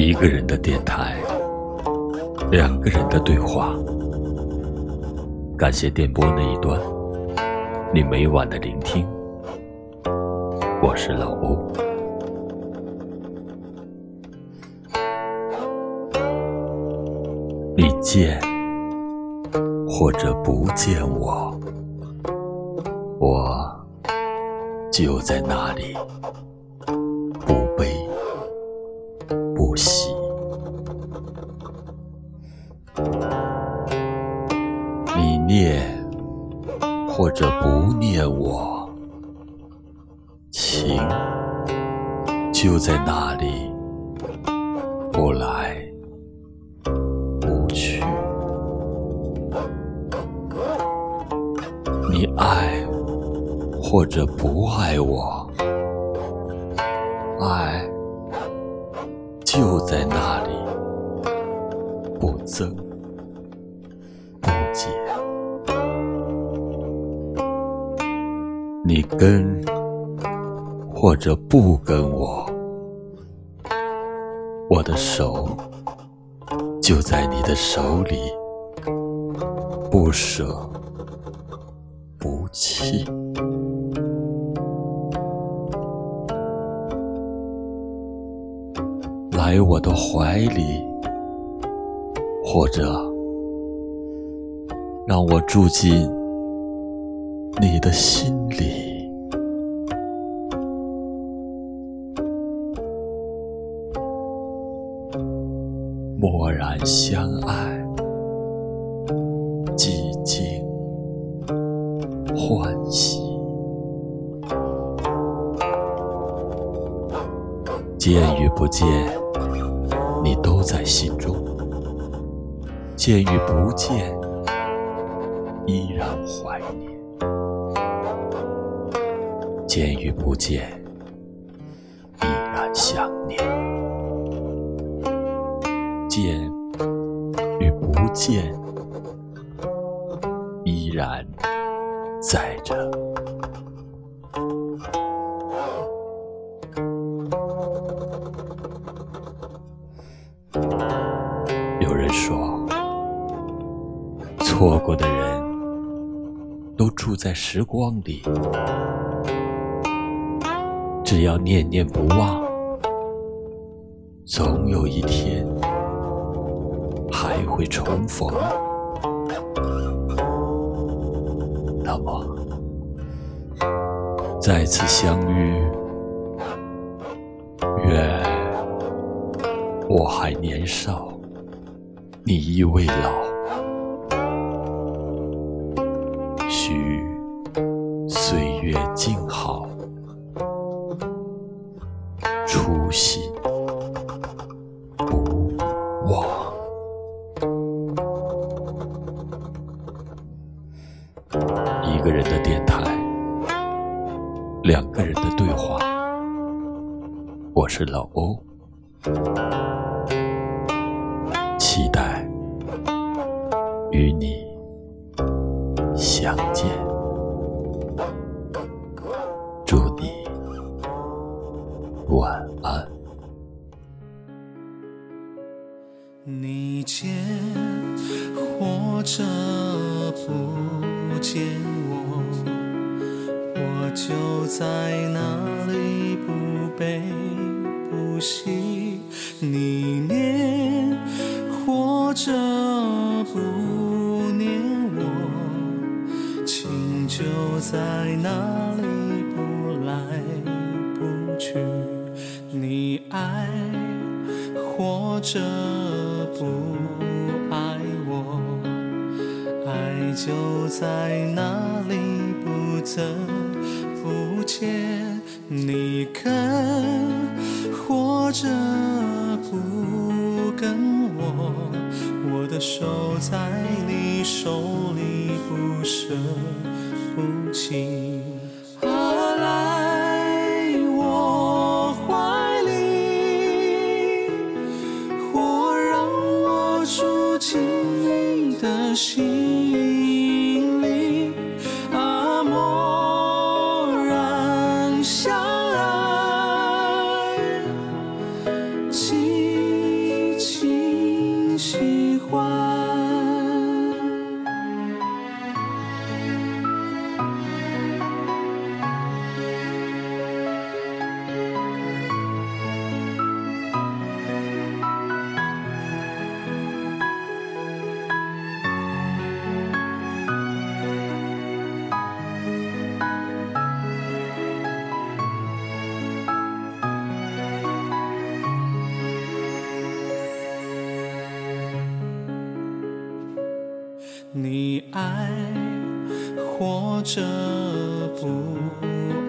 一个人的电台，两个人的对话。感谢电波那一端，你每晚的聆听。我是老欧。你见或者不见我，我就在那里。不悲念或者不念我，情就在那里，不来不去。你爱或者不爱我，爱。就在那里，不增不减。你跟或者不跟我，我的手就在你的手里，不舍不弃。来我的怀里，或者让我住进你的心里。默然相爱，寂静欢喜，见与不见。你都在心中，见与不见，依然怀念；见与不见，依然想念；见与不见，依然在着。有人说，错过的人都住在时光里，只要念念不忘，总有一天还会重逢。那么，再次相遇，愿我还年少。你亦未老，许岁月静好，一个人的电台，两个人的对话，我是老欧。期待与你相见，祝你晚安。你见或者不见我，我就在那里不悲不喜。你念。或者不念我，情就在那里不来不去。你爱或者不就在那里不增不减。你跟或者不跟。我我的手在你手里，不舍不弃。来我怀里，或让我住进你的心你爱或者不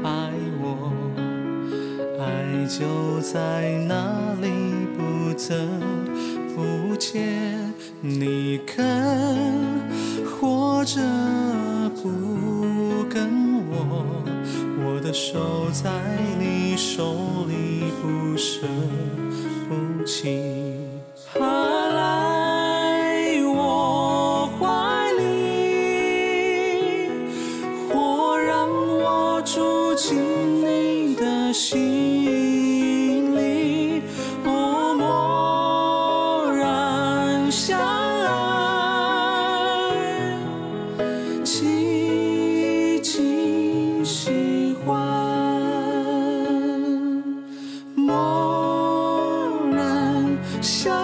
爱我，爱就在那里不增不减。你跟或者不跟我，我的手在你手里不舍不弃。进你的心里，默然相爱，静静喜欢，默然相爱。